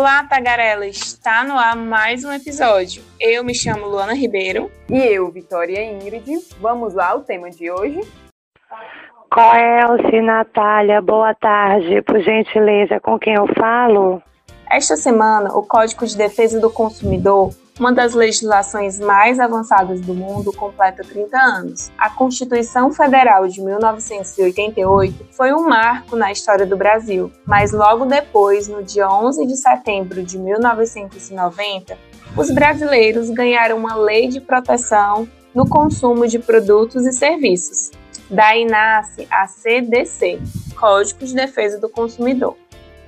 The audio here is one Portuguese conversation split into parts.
Olá, Tagarela! Está no ar mais um episódio. Eu me chamo Luana Ribeiro. E eu, Vitória Ingrid. Vamos lá, o tema de hoje. Coelce, Natália, boa tarde. Por gentileza, com quem eu falo? Esta semana, o Código de Defesa do Consumidor uma das legislações mais avançadas do mundo, completa 30 anos. A Constituição Federal de 1988 foi um marco na história do Brasil, mas logo depois, no dia 11 de setembro de 1990, os brasileiros ganharam uma lei de proteção no consumo de produtos e serviços. Daí nasce a CDC, Código de Defesa do Consumidor.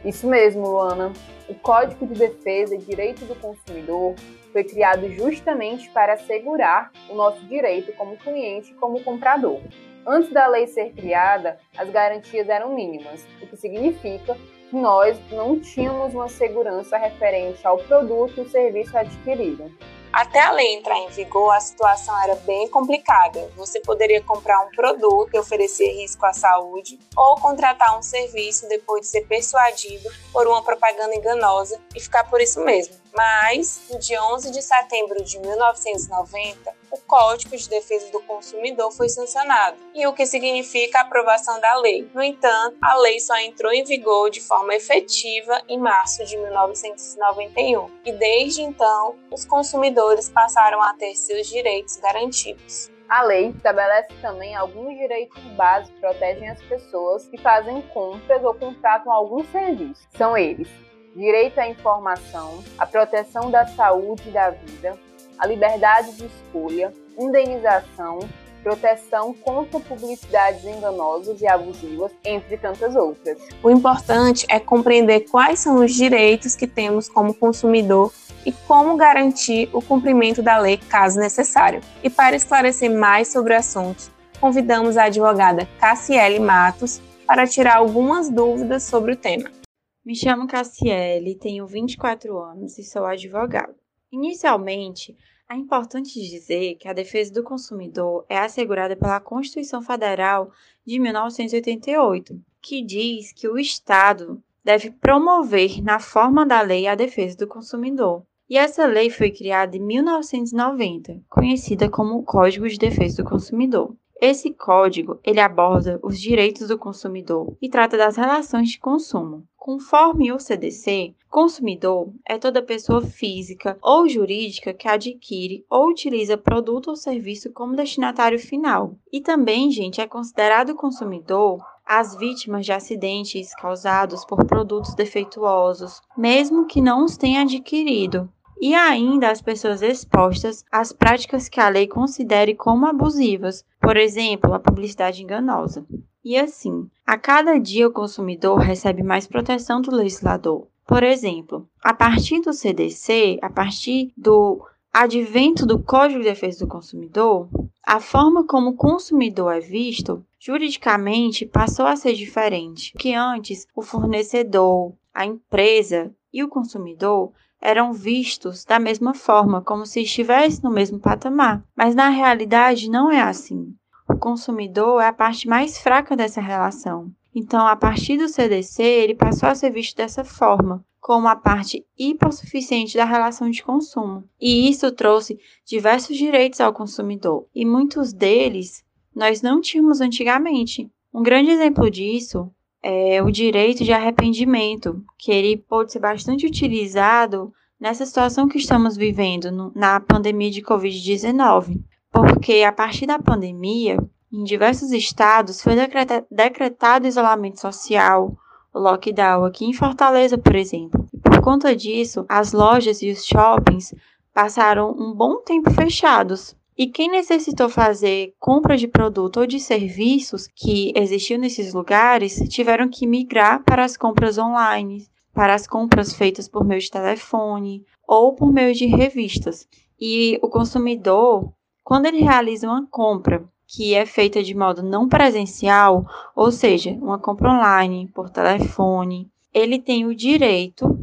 Isso mesmo, Luana. O Código de Defesa e Direito do Consumidor foi criado justamente para assegurar o nosso direito como cliente e como comprador. Antes da lei ser criada, as garantias eram mínimas, o que significa que nós não tínhamos uma segurança referente ao produto e serviço adquirido. Até a lei entrar em vigor, a situação era bem complicada. Você poderia comprar um produto que oferecia risco à saúde ou contratar um serviço depois de ser persuadido por uma propaganda enganosa e ficar por isso mesmo. Mas, no dia 11 de setembro de 1990, o Código de Defesa do Consumidor foi sancionado, e o que significa a aprovação da lei. No entanto, a lei só entrou em vigor de forma efetiva em março de 1991, e desde então, os consumidores passaram a ter seus direitos garantidos. A lei estabelece também alguns direitos básicos que protegem as pessoas que fazem compras ou contratam algum serviço. São eles: direito à informação, a proteção da saúde e da vida, a liberdade de escolha, indenização, proteção contra publicidades enganosas e abusivas, entre tantas outras. O importante é compreender quais são os direitos que temos como consumidor e como garantir o cumprimento da lei caso necessário. E para esclarecer mais sobre o assunto, convidamos a advogada Cassiele Matos para tirar algumas dúvidas sobre o tema. Me chamo Cassiele, tenho 24 anos e sou advogada. Inicialmente, é importante dizer que a defesa do consumidor é assegurada pela Constituição Federal de 1988, que diz que o Estado deve promover, na forma da lei, a defesa do consumidor. E essa lei foi criada em 1990, conhecida como Código de Defesa do Consumidor. Esse código, ele aborda os direitos do consumidor e trata das relações de consumo. Conforme o CDC, consumidor é toda pessoa física ou jurídica que adquire ou utiliza produto ou serviço como destinatário final. E também, gente, é considerado consumidor as vítimas de acidentes causados por produtos defeituosos, mesmo que não os tenha adquirido, e ainda as pessoas expostas às práticas que a lei considere como abusivas, por exemplo, a publicidade enganosa. E assim, a cada dia o consumidor recebe mais proteção do legislador. Por exemplo, a partir do CDC, a partir do advento do Código de Defesa do Consumidor, a forma como o consumidor é visto, juridicamente, passou a ser diferente, que antes o fornecedor, a empresa e o consumidor eram vistos da mesma forma, como se estivesse no mesmo patamar. Mas na realidade não é assim. Consumidor é a parte mais fraca dessa relação. Então, a partir do CDC, ele passou a ser visto dessa forma, como a parte hipossuficiente da relação de consumo. E isso trouxe diversos direitos ao consumidor, e muitos deles nós não tínhamos antigamente. Um grande exemplo disso é o direito de arrependimento, que ele pode ser bastante utilizado nessa situação que estamos vivendo na pandemia de Covid-19, porque a partir da pandemia, em diversos estados foi decreta, decretado isolamento social, lockdown aqui em Fortaleza, por exemplo. Por conta disso, as lojas e os shoppings passaram um bom tempo fechados, e quem necessitou fazer compra de produto ou de serviços que existiam nesses lugares tiveram que migrar para as compras online, para as compras feitas por meio de telefone ou por meio de revistas. E o consumidor, quando ele realiza uma compra que é feita de modo não presencial, ou seja, uma compra online por telefone, ele tem o direito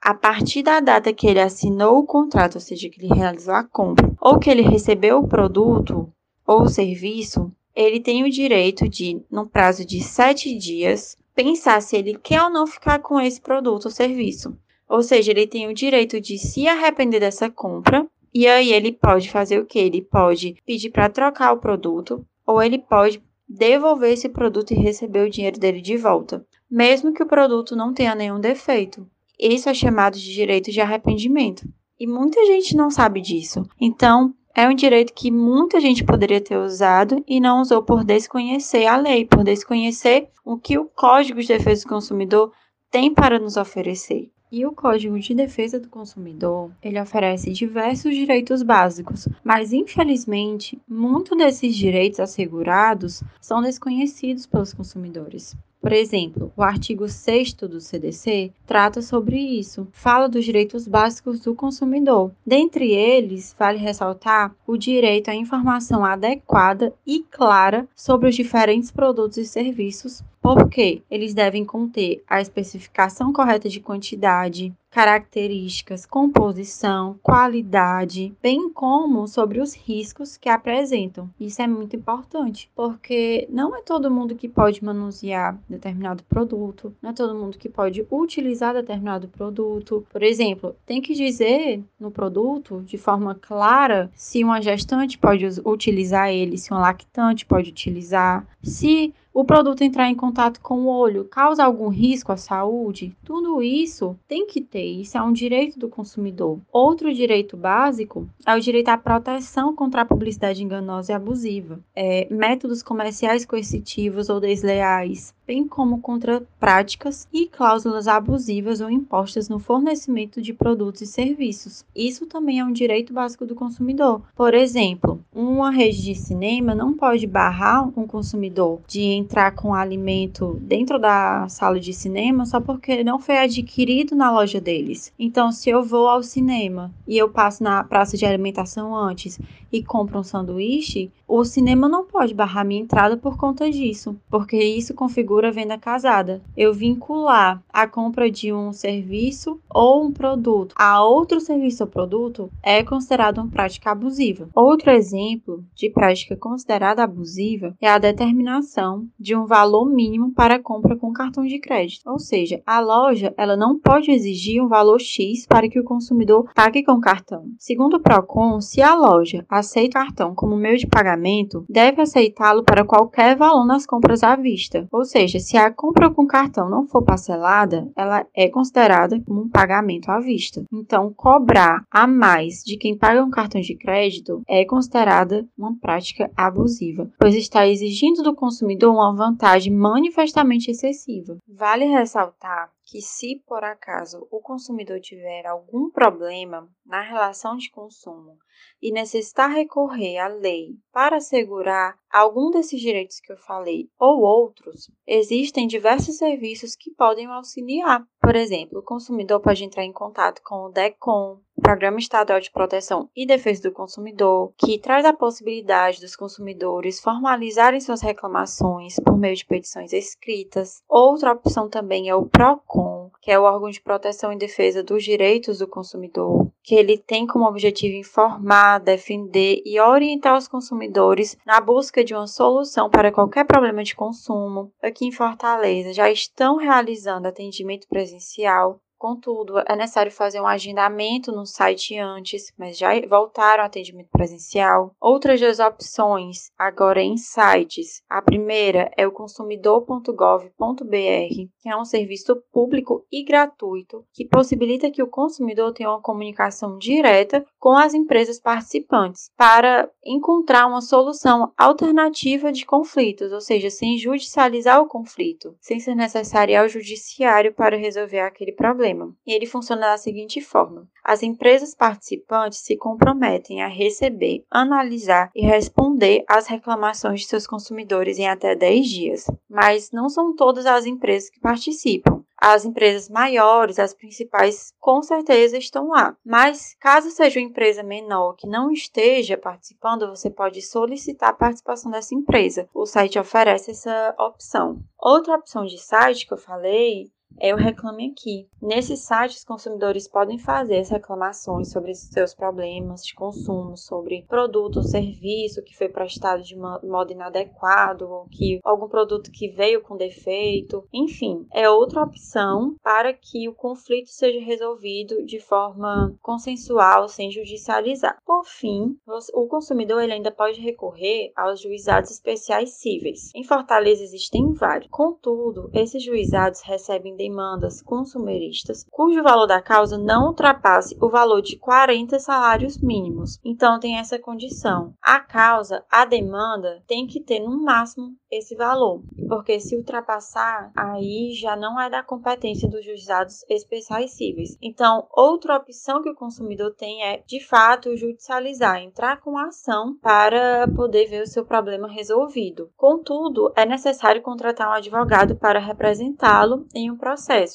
a partir da data que ele assinou o contrato, ou seja, que ele realizou a compra, ou que ele recebeu o produto ou o serviço, ele tem o direito de, no prazo de sete dias, pensar se ele quer ou não ficar com esse produto ou serviço. Ou seja, ele tem o direito de se arrepender dessa compra e aí ele pode fazer o que? Ele pode pedir para trocar o produto ou ele pode devolver esse produto e receber o dinheiro dele de volta, mesmo que o produto não tenha nenhum defeito. Isso é chamado de direito de arrependimento. E muita gente não sabe disso. Então, é um direito que muita gente poderia ter usado e não usou por desconhecer a lei, por desconhecer o que o Código de Defesa do Consumidor tem para nos oferecer. E o Código de Defesa do Consumidor, ele oferece diversos direitos básicos, mas infelizmente, muitos desses direitos assegurados são desconhecidos pelos consumidores. Por exemplo, o artigo 6 do CDC trata sobre isso, fala dos direitos básicos do consumidor. Dentre eles, vale ressaltar o direito à informação adequada e clara sobre os diferentes produtos e serviços porque eles devem conter a especificação correta de quantidade, características, composição, qualidade, bem como sobre os riscos que apresentam. Isso é muito importante, porque não é todo mundo que pode manusear determinado produto, não é todo mundo que pode utilizar determinado produto. Por exemplo, tem que dizer no produto de forma clara se uma gestante pode utilizar ele, se uma lactante pode utilizar, se o produto entrar em contato com o olho causa algum risco à saúde? Tudo isso tem que ter, isso é um direito do consumidor. Outro direito básico é o direito à proteção contra a publicidade enganosa e abusiva, é, métodos comerciais coercitivos ou desleais, bem como contra práticas e cláusulas abusivas ou impostas no fornecimento de produtos e serviços. Isso também é um direito básico do consumidor. Por exemplo, uma rede de cinema não pode barrar um consumidor de entrar com alimento dentro da sala de cinema só porque não foi adquirido na loja deles. Então, se eu vou ao cinema e eu passo na praça de alimentação antes e compro um sanduíche, o cinema não pode barrar minha entrada por conta disso, porque isso configura venda casada. Eu vincular a compra de um serviço ou um produto a outro serviço ou produto é considerado uma prática abusiva. Outro exemplo de prática considerada abusiva é a determinação de um valor mínimo para compra com cartão de crédito. Ou seja, a loja ela não pode exigir um valor X para que o consumidor pague com cartão. Segundo o Procon, se a loja aceita cartão como meio de pagamento, deve aceitá-lo para qualquer valor nas compras à vista. Ou seja, se a compra com cartão não for parcelada, ela é considerada como um pagamento à vista. Então, cobrar a mais de quem paga um cartão de crédito é considerada uma prática abusiva, pois está exigindo do consumidor uma vantagem manifestamente excessiva. Vale ressaltar que, se por acaso o consumidor tiver algum problema na relação de consumo e necessitar recorrer à lei para assegurar algum desses direitos que eu falei ou outros, existem diversos serviços que podem auxiliar. Por exemplo, o consumidor pode entrar em contato com o DECOM, Programa Estadual de Proteção e Defesa do Consumidor, que traz a possibilidade dos consumidores formalizarem suas reclamações por meio de petições escritas. Outra opção também é o PROCON, que é o órgão de proteção e defesa dos direitos do consumidor, que ele tem como objetivo informar, defender e orientar os consumidores na busca de uma solução para qualquer problema de consumo. Aqui em Fortaleza já estão realizando atendimento presencial Contudo, é necessário fazer um agendamento no site antes, mas já voltaram ao atendimento presencial. Outras duas opções, agora em sites. A primeira é o consumidor.gov.br, que é um serviço público e gratuito que possibilita que o consumidor tenha uma comunicação direta com as empresas participantes para encontrar uma solução alternativa de conflitos, ou seja, sem judicializar o conflito, sem ser necessário ao judiciário para resolver aquele problema sistema, e ele funciona da seguinte forma: as empresas participantes se comprometem a receber, analisar e responder às reclamações de seus consumidores em até 10 dias, mas não são todas as empresas que participam. As empresas maiores, as principais, com certeza estão lá. Mas caso seja uma empresa menor que não esteja participando, você pode solicitar a participação dessa empresa. O site oferece essa opção. Outra opção de site que eu falei é o Reclame Aqui. Nesse site, os consumidores podem fazer as reclamações sobre seus problemas de consumo, sobre produto ou serviço que foi prestado de modo inadequado, ou que algum produto que veio com defeito. Enfim, é outra opção para que o conflito seja resolvido de forma consensual, sem judicializar. Por fim, o consumidor ele ainda pode recorrer aos juizados especiais cíveis. Em Fortaleza existem vários. Contudo, esses juizados recebem demandas consumeristas cujo valor da causa não ultrapasse o valor de 40 salários mínimos. Então tem essa condição. A causa, a demanda tem que ter no máximo esse valor, porque se ultrapassar, aí já não é da competência dos juizados especiais cíveis. Então, outra opção que o consumidor tem é, de fato, judicializar, entrar com a ação para poder ver o seu problema resolvido. Contudo, é necessário contratar um advogado para representá-lo em um processo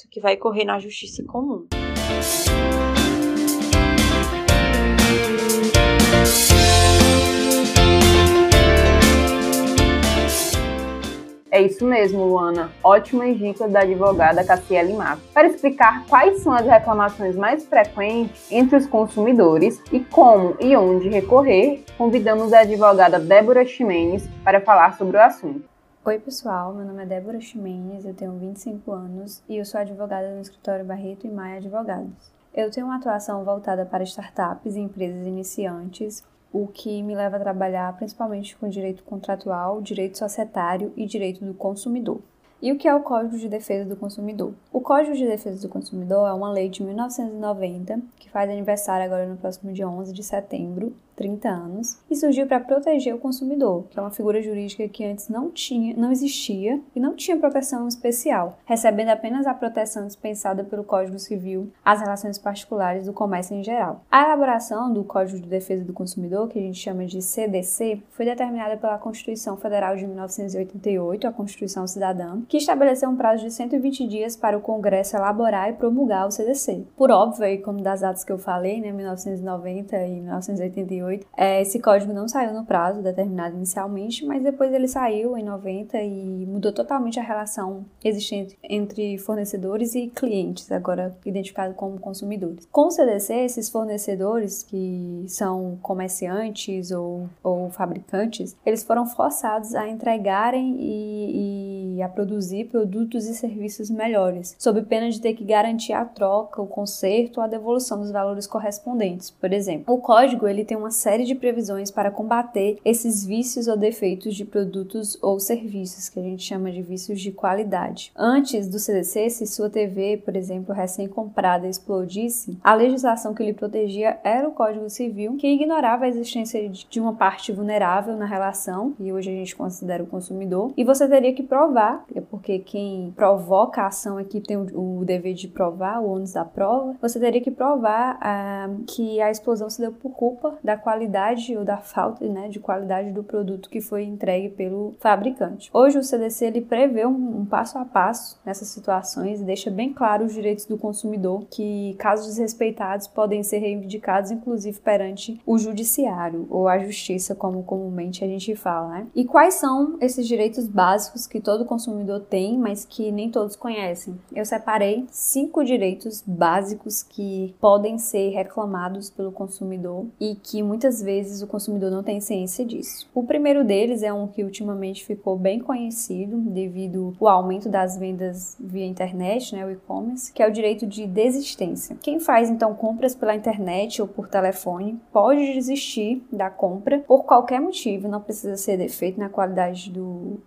que vai correr na justiça comum. É isso mesmo, Luana. Ótimas dicas da advogada Cassiele Mato para explicar quais são as reclamações mais frequentes entre os consumidores e como e onde recorrer. Convidamos a advogada Débora Ximenes para falar sobre o assunto. Oi, pessoal. Meu nome é Débora Ximenes, eu tenho 25 anos e eu sou advogada no escritório Barreto e Maia Advogados. Eu tenho uma atuação voltada para startups e empresas iniciantes o que me leva a trabalhar principalmente com direito contratual, direito societário e direito do consumidor. E o que é o Código de Defesa do Consumidor? O Código de Defesa do Consumidor é uma lei de 1990 que faz aniversário agora no próximo dia 11 de setembro 30 anos, e surgiu para proteger o consumidor, que é uma figura jurídica que antes não tinha, não existia e não tinha proteção especial, recebendo apenas a proteção dispensada pelo Código Civil às relações particulares do comércio em geral. A elaboração do Código de Defesa do Consumidor, que a gente chama de CDC, foi determinada pela Constituição Federal de 1988, a Constituição Cidadã, que estabeleceu um prazo de 120 dias para o Congresso elaborar e promulgar o CDC. Por óbvio, e como das datas que eu falei, né, 1990 e 1988 2008. É, esse código não saiu no prazo determinado inicialmente, mas depois ele saiu em 90 e mudou totalmente a relação existente entre fornecedores e clientes, agora identificado como consumidores. Com o CDC, esses fornecedores que são comerciantes ou, ou fabricantes, eles foram forçados a entregarem e, e a produzir produtos e serviços melhores, sob pena de ter que garantir a troca, o conserto ou a devolução dos valores correspondentes. Por exemplo, o código ele tem uma série de previsões para combater esses vícios ou defeitos de produtos ou serviços, que a gente chama de vícios de qualidade. Antes do CDC, se sua TV, por exemplo, recém-comprada explodisse, a legislação que lhe protegia era o Código Civil, que ignorava a existência de uma parte vulnerável na relação, e hoje a gente considera o consumidor, e você teria que provar, é porque quem provoca a ação aqui tem o, dever de provar, o ônus da prova, você teria que provar ah, que a explosão se deu por culpa da qualidade ou da falta né, de qualidade do produto que foi entregue pelo fabricante. Hoje o CDC ele prevê um, um passo a passo nessas situações e deixa bem claro os direitos do consumidor que casos desrespeitados podem ser reivindicados inclusive perante o judiciário ou a justiça como comumente a gente fala, né? E quais são esses direitos básicos que todo consumidor tem, mas que nem todos conhecem? Eu separei cinco direitos básicos que podem ser reclamados pelo consumidor e que muitas vezes o consumidor não tem ciência disso. O primeiro deles é um que ultimamente ficou bem conhecido devido ao aumento das vendas via internet, né, o e-commerce, que é o direito de desistência. Quem faz então compras pela internet ou por telefone pode desistir da compra por qualquer motivo, não precisa ser defeito na qualidade do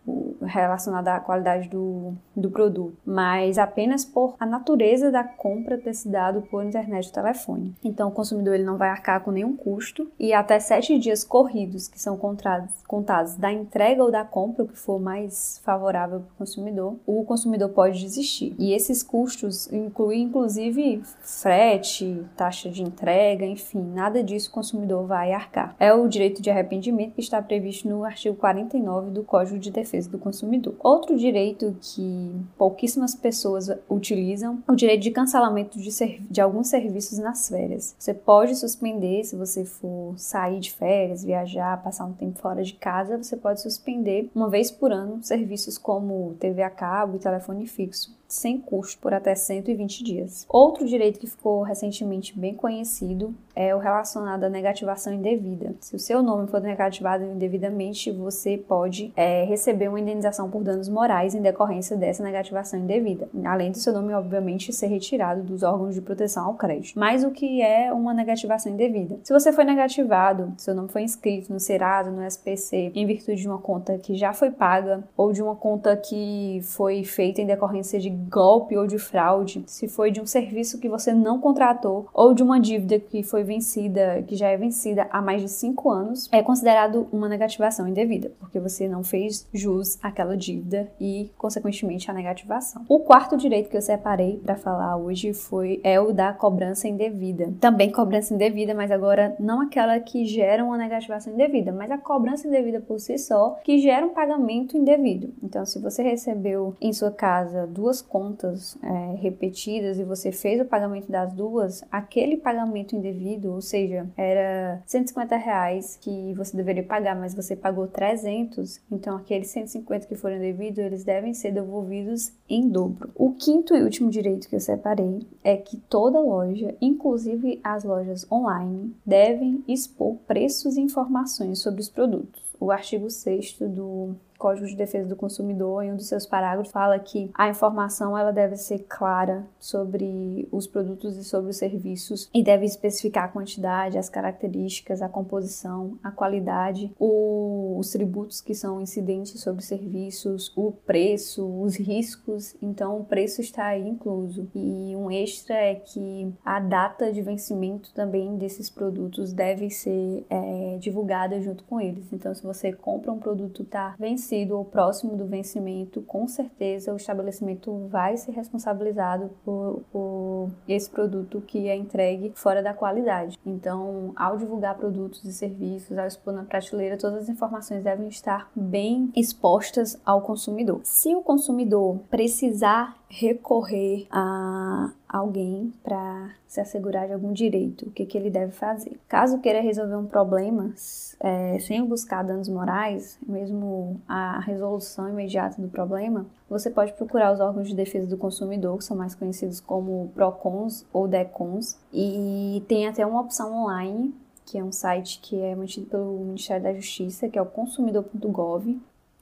relacionado à qualidade do, do produto, mas apenas por a natureza da compra ter se dado por internet ou telefone. Então o consumidor ele não vai arcar com nenhum custo e até sete dias corridos, que são contados, da entrega ou da compra, o que for mais favorável para o consumidor, o consumidor pode desistir. E esses custos incluem, inclusive, frete, taxa de entrega, enfim, nada disso o consumidor vai arcar. É o direito de arrependimento que está previsto no artigo 49 do Código de Defesa do Consumidor. Outro direito que pouquíssimas pessoas utilizam é o direito de cancelamento de, de alguns serviços nas férias. Você pode suspender se você for sair de férias, viajar, passar um tempo fora de casa, você pode suspender uma vez por ano serviços como TV a cabo e telefone fixo. Sem custo por até 120 dias. Outro direito que ficou recentemente bem conhecido é o relacionado à negativação indevida. Se o seu nome for negativado indevidamente, você pode é, receber uma indenização por danos morais em decorrência dessa negativação indevida, além do seu nome, obviamente, ser retirado dos órgãos de proteção ao crédito. Mas o que é uma negativação indevida? Se você foi negativado, seu nome foi inscrito no Serasa, no SPC, em virtude de uma conta que já foi paga ou de uma conta que foi feita em decorrência de golpe ou de fraude, se foi de um serviço que você não contratou ou de uma dívida que foi vencida, que já é vencida há mais de cinco anos, é considerado uma negativação indevida, porque você não fez jus àquela dívida e, consequentemente, a negativação. O quarto direito que eu separei para falar hoje foi é o da cobrança indevida. Também cobrança indevida, mas agora não aquela que gera uma negativação indevida, mas a cobrança indevida por si só que gera um pagamento indevido. Então, se você recebeu em sua casa duas contas é, repetidas e você fez o pagamento das duas, aquele pagamento indevido, ou seja, era 150 reais que você deveria pagar, mas você pagou 300, então aqueles 150 que foram devidos, eles devem ser devolvidos em dobro. O quinto e último direito que eu separei é que toda loja, inclusive as lojas online, devem expor preços e informações sobre os produtos. O artigo 6 do Código de Defesa do Consumidor, em um dos seus parágrafos, fala que a informação ela deve ser clara sobre os produtos e sobre os serviços e deve especificar a quantidade, as características, a composição, a qualidade, o, os tributos que são incidentes sobre serviços, o preço, os riscos. Então, o preço está aí incluso. E um extra é que a data de vencimento também desses produtos deve ser é, divulgada junto com eles. Então, se você compra um produto está vencido vencido ou próximo do vencimento, com certeza o estabelecimento vai ser responsabilizado por, por esse produto que é entregue fora da qualidade. Então, ao divulgar produtos e serviços, ao expor na prateleira, todas as informações devem estar bem expostas ao consumidor. Se o consumidor precisar recorrer a alguém para se assegurar de algum direito, o que, que ele deve fazer. Caso queira resolver um problema é, sem buscar danos morais, mesmo a resolução imediata do problema, você pode procurar os órgãos de defesa do consumidor, que são mais conhecidos como PROCONs ou DECONs, e tem até uma opção online que é um site que é mantido pelo Ministério da Justiça, que é o consumidor.gov,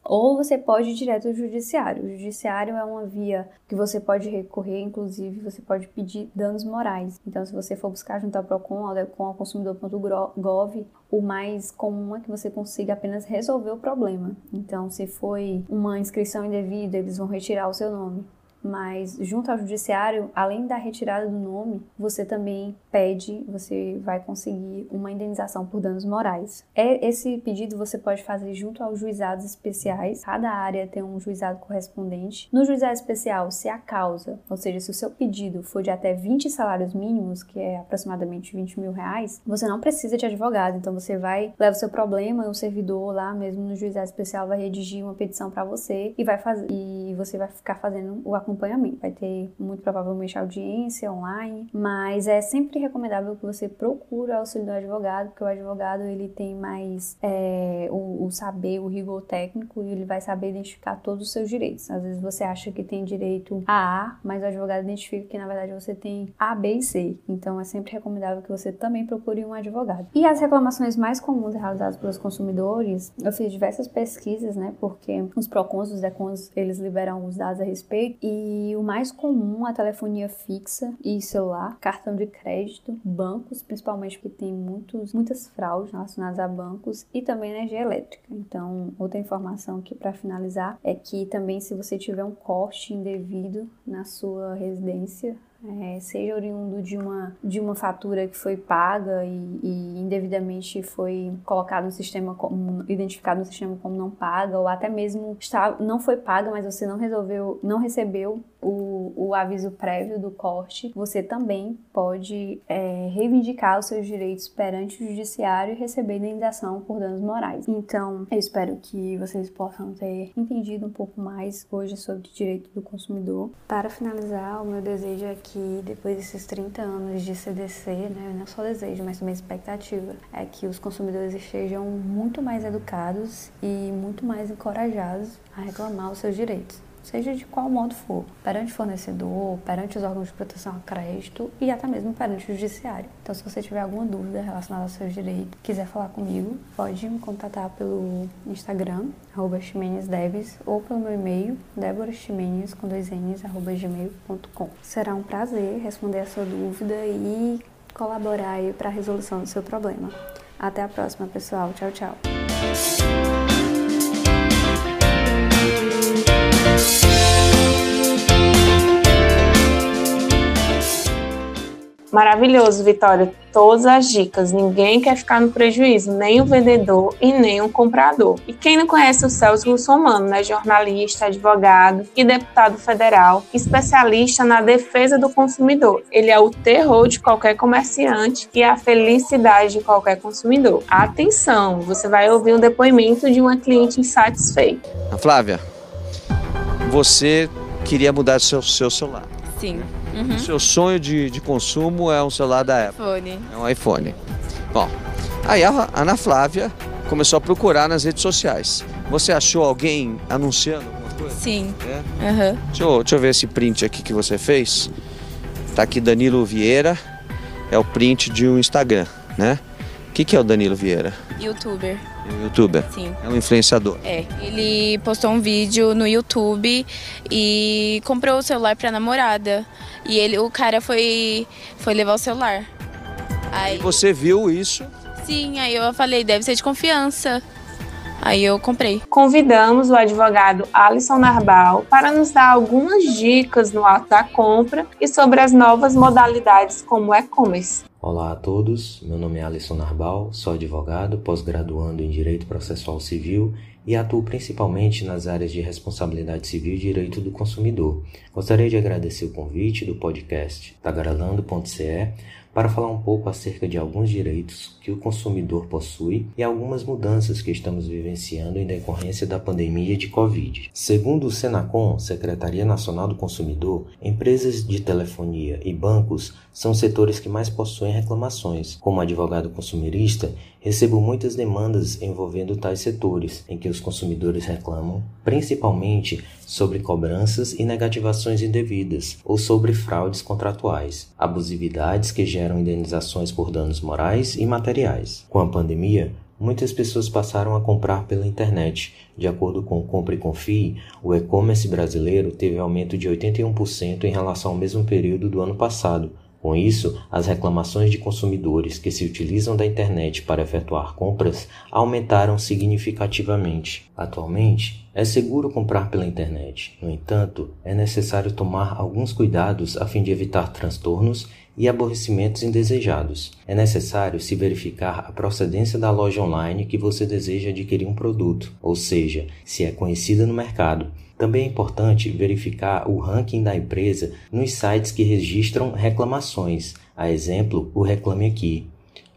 ou você pode ir direto ao judiciário. O judiciário é uma via que você pode recorrer, inclusive você pode pedir danos morais. Então, se você for buscar junto ao PROCON, ao DECON, ao consumidor.gov, o mais comum é que você consiga apenas resolver o problema. Então, se foi uma inscrição indevida, eles vão retirar o seu nome mas junto ao judiciário, além da retirada do nome, você também pede, você vai conseguir uma indenização por danos morais. É esse pedido você pode fazer junto aos juizados especiais. Cada área tem um juizado correspondente. No juizado especial, se a causa, ou seja, se o seu pedido for de até 20 salários mínimos, que é aproximadamente 20 mil reais, você não precisa de advogado. Então você vai, leva o seu problema, e o servidor lá mesmo no juizado especial vai redigir uma petição para você e vai fazer e você vai ficar fazendo o acompanhamento. Vai ter muito provavelmente audiência online, mas é sempre recomendável que você procure o auxílio do advogado, porque o advogado ele tem mais é, o, o, saber, o rigor técnico e ele vai saber identificar todos os seus direitos. Às vezes você acha que tem direito a A, mas o advogado identifica que na verdade você tem A, B e C. Então é sempre recomendável que você também procure um advogado. E as reclamações mais comuns realizadas pelos consumidores, eu fiz diversas pesquisas, né? Porque os PROCONs, os DECONs, eles liberam os dados a respeito e e o mais comum a telefonia fixa e celular, cartão de crédito, bancos, principalmente porque tem muitos, muitas fraudes relacionadas a bancos e também energia elétrica. Então, outra informação aqui para finalizar é que também se você tiver um corte indevido na sua residência, é, seja oriundo de uma, de uma fatura que foi paga e, e indevidamente foi colocado no sistema como identificado no sistema como não paga, ou até mesmo está, não foi paga, mas você não resolveu, não recebeu o, o aviso prévio do corte, você também pode é, reivindicar os seus direitos perante o judiciário e receber indenização por danos morais. Então, eu espero que vocês possam ter entendido um pouco mais hoje sobre o direito do consumidor. Para finalizar, o meu desejo é que depois desses 30 anos de CDC, né, não só desejo, mas também expectativa, é que os consumidores estejam muito mais educados e muito mais encorajados a reclamar os seus direitos. Seja de qual modo for, perante fornecedor, perante os órgãos de proteção a crédito e até mesmo perante o judiciário. Então, se você tiver alguma dúvida relacionada aos seus direitos, quiser falar comigo, pode me contatar pelo Instagram, arroba ou pelo meu e-mail, deborachimenez, com dois n's, arroba gmail.com. Será um prazer responder a sua dúvida e colaborar para a resolução do seu problema. Até a próxima, pessoal. Tchau, tchau. Maravilhoso, Vitória. Todas as dicas. Ninguém quer ficar no prejuízo, nem o vendedor e nem o comprador. E quem não conhece o Celso Russomano, né? Jornalista, advogado e deputado federal, especialista na defesa do consumidor. Ele é o terror de qualquer comerciante e a felicidade de qualquer consumidor. Atenção, você vai ouvir um depoimento de uma cliente insatisfeita. Flávia, você queria mudar seu, seu celular. Sim. Uhum. O seu sonho de, de consumo é um celular da Apple. iPhone. É um iPhone. Bom, aí a Ana Flávia começou a procurar nas redes sociais. Você achou alguém anunciando alguma coisa? Sim. É? Uhum. Deixa, eu, deixa eu ver esse print aqui que você fez. Tá aqui Danilo Vieira. É o print de um Instagram, né? O que, que é o Danilo Vieira? Youtuber. É um youtuber? Sim. É um influenciador? É. Ele postou um vídeo no YouTube e comprou o celular pra namorada. E ele, o cara foi, foi levar o celular. Aí e você viu isso? Sim, aí eu falei, deve ser de confiança. Aí eu comprei. Convidamos o advogado Alisson Narbal para nos dar algumas dicas no ato da compra e sobre as novas modalidades como e-commerce. Olá a todos, meu nome é Alisson Narbal, sou advogado, pós-graduando em Direito Processual Civil e atuo principalmente nas áreas de responsabilidade civil e direito do consumidor. Gostaria de agradecer o convite do podcast tagaralando.ce para falar um pouco acerca de alguns direitos que o consumidor possui e algumas mudanças que estamos vivenciando em decorrência da pandemia de Covid. Segundo o Senacom, Secretaria Nacional do Consumidor, empresas de telefonia e bancos são setores que mais possuem reclamações. Como advogado consumerista, recebo muitas demandas envolvendo tais setores, em que os consumidores reclamam, principalmente sobre cobranças e negativações indevidas ou sobre fraudes contratuais, abusividades que geram indenizações por danos morais e materiais. Com a pandemia, Muitas pessoas passaram a comprar pela internet. De acordo com o Compre e Confie, o e-commerce brasileiro teve aumento de 81% em relação ao mesmo período do ano passado, com isso, as reclamações de consumidores que se utilizam da internet para efetuar compras aumentaram significativamente. Atualmente, é seguro comprar pela internet. No entanto, é necessário tomar alguns cuidados a fim de evitar transtornos e aborrecimentos indesejados. É necessário se verificar a procedência da loja online que você deseja adquirir um produto, ou seja, se é conhecida no mercado também é importante verificar o ranking da empresa nos sites que registram reclamações, a exemplo, o Reclame Aqui.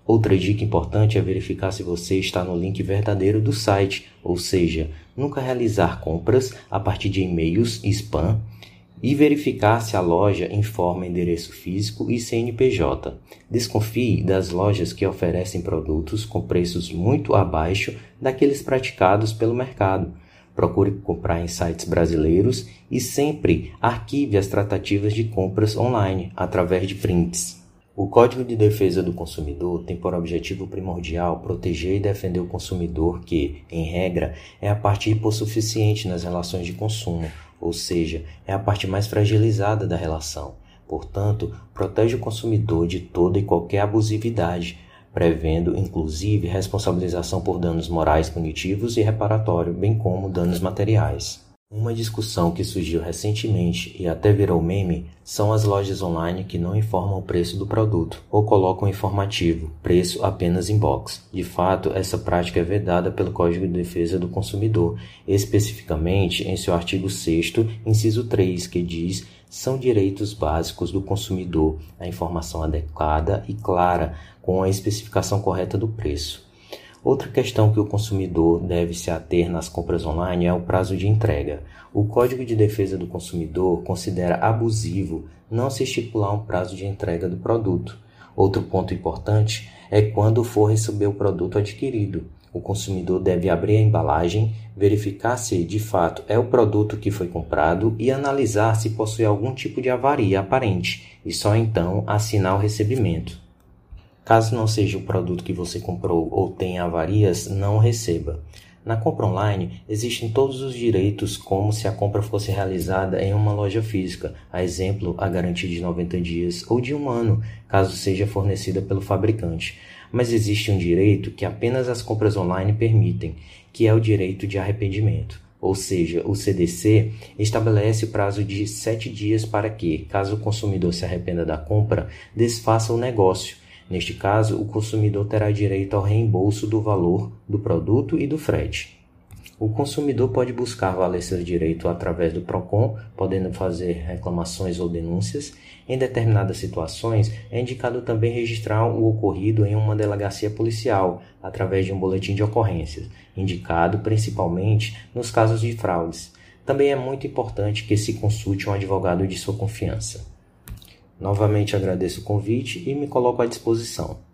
Outra dica importante é verificar se você está no link verdadeiro do site, ou seja, nunca realizar compras a partir de e-mails spam e verificar se a loja informa endereço físico e CNPJ. Desconfie das lojas que oferecem produtos com preços muito abaixo daqueles praticados pelo mercado Procure comprar em sites brasileiros e sempre arquive as tratativas de compras online através de prints. O Código de Defesa do Consumidor tem por objetivo primordial proteger e defender o consumidor que, em regra, é a parte hipossuficiente nas relações de consumo, ou seja, é a parte mais fragilizada da relação. Portanto, protege o consumidor de toda e qualquer abusividade, prevendo inclusive responsabilização por danos morais punitivos e reparatório, bem como danos materiais. Uma discussão que surgiu recentemente e até virou meme são as lojas online que não informam o preço do produto ou colocam informativo, preço apenas em box. De fato, essa prática é vedada pelo Código de Defesa do Consumidor, especificamente em seu artigo 6 inciso 3, que diz são direitos básicos do consumidor a informação adequada e clara com a especificação correta do preço. Outra questão que o consumidor deve se ater nas compras online é o prazo de entrega. O Código de Defesa do Consumidor considera abusivo não se estipular um prazo de entrega do produto. Outro ponto importante é quando for receber o produto adquirido. O consumidor deve abrir a embalagem, verificar se de fato é o produto que foi comprado e analisar se possui algum tipo de avaria aparente, e só então assinar o recebimento. Caso não seja o produto que você comprou ou tenha avarias, não receba. Na compra online, existem todos os direitos como se a compra fosse realizada em uma loja física, a exemplo, a garantia de 90 dias ou de um ano, caso seja fornecida pelo fabricante. Mas existe um direito que apenas as compras online permitem, que é o direito de arrependimento. Ou seja, o CDC estabelece o prazo de sete dias para que, caso o consumidor se arrependa da compra, desfaça o negócio Neste caso, o consumidor terá direito ao reembolso do valor do produto e do frete. O consumidor pode buscar valer seu direito através do PROCON, podendo fazer reclamações ou denúncias. Em determinadas situações, é indicado também registrar o ocorrido em uma delegacia policial, através de um boletim de ocorrências, indicado principalmente nos casos de fraudes. Também é muito importante que se consulte um advogado de sua confiança. Novamente agradeço o convite e me coloco à disposição.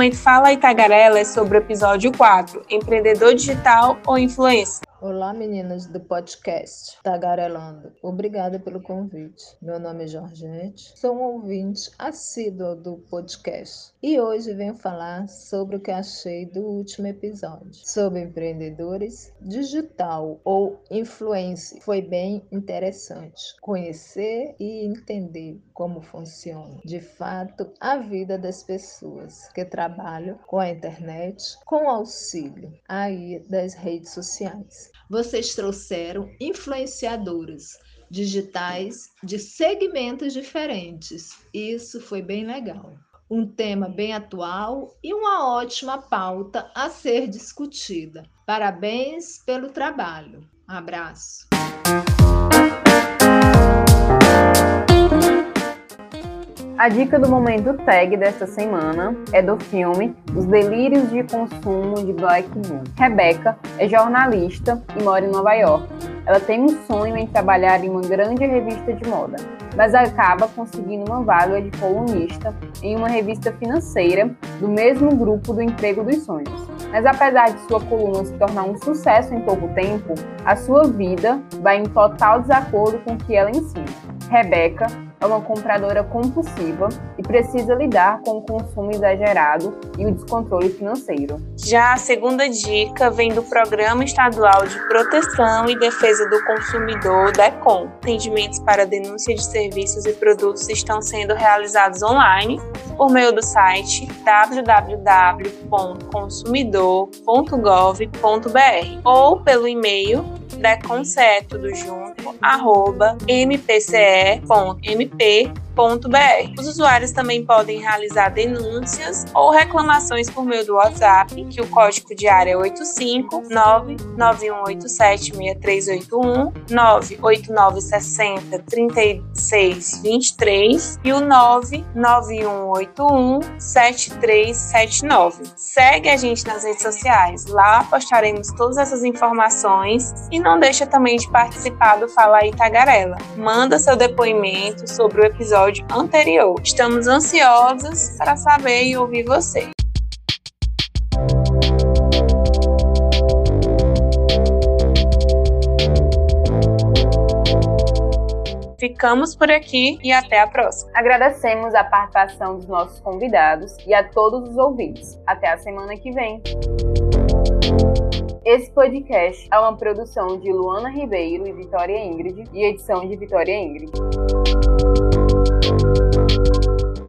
Momento Fala Itagarela é sobre o episódio 4, Empreendedor Digital ou Influência. Olá, meninas do podcast Tagarelando. Obrigada pelo convite. Meu nome é Jorgette, sou um ouvinte assíduo do podcast e hoje venho falar sobre o que achei do último episódio, sobre empreendedores digital ou influência. Foi bem interessante conhecer e entender como funciona de fato a vida das pessoas que trabalham com a internet com auxílio aí das redes sociais vocês trouxeram influenciadoras digitais de segmentos diferentes. Isso foi bem legal. Um tema bem atual e uma ótima pauta a ser discutida. Parabéns pelo trabalho. abraço. A dica do momento tag desta semana é do filme Os Delírios de Consumo de Black Moon. Rebecca é jornalista e mora em Nova York. Ela tem um sonho em trabalhar em uma grande revista de moda, mas acaba conseguindo uma vaga de colunista em uma revista financeira do mesmo grupo do Emprego dos Sonhos. Mas apesar de sua coluna se tornar um sucesso em pouco tempo, a sua vida vai em total desacordo com o que ela ensina. Rebecca é uma compradora compulsiva e precisa lidar com o consumo exagerado e o descontrole financeiro. Já a segunda dica vem do Programa Estadual de Proteção e Defesa do Consumidor, DECOM. Atendimentos para denúncia de serviços e produtos estão sendo realizados online por meio do site www.consumidor.gov.br ou pelo e-mail deconce tudo junto, arroba mpce.mp Hey. Os usuários também podem realizar denúncias ou reclamações por meio do WhatsApp, que o código de área é 85 991876381, 98960 3623 e o 99181 7379. Segue a gente nas redes sociais, lá postaremos todas essas informações e não deixa também de participar do Fala aí Tagarela. Manda seu depoimento sobre o episódio episódio anterior. Estamos ansiosos para saber e ouvir você. Ficamos por aqui e até a próxima. Agradecemos a participação dos nossos convidados e a todos os ouvintes. Até a semana que vem. Esse podcast é uma produção de Luana Ribeiro e Vitória Ingrid e edição de Vitória Ingrid. Thank you.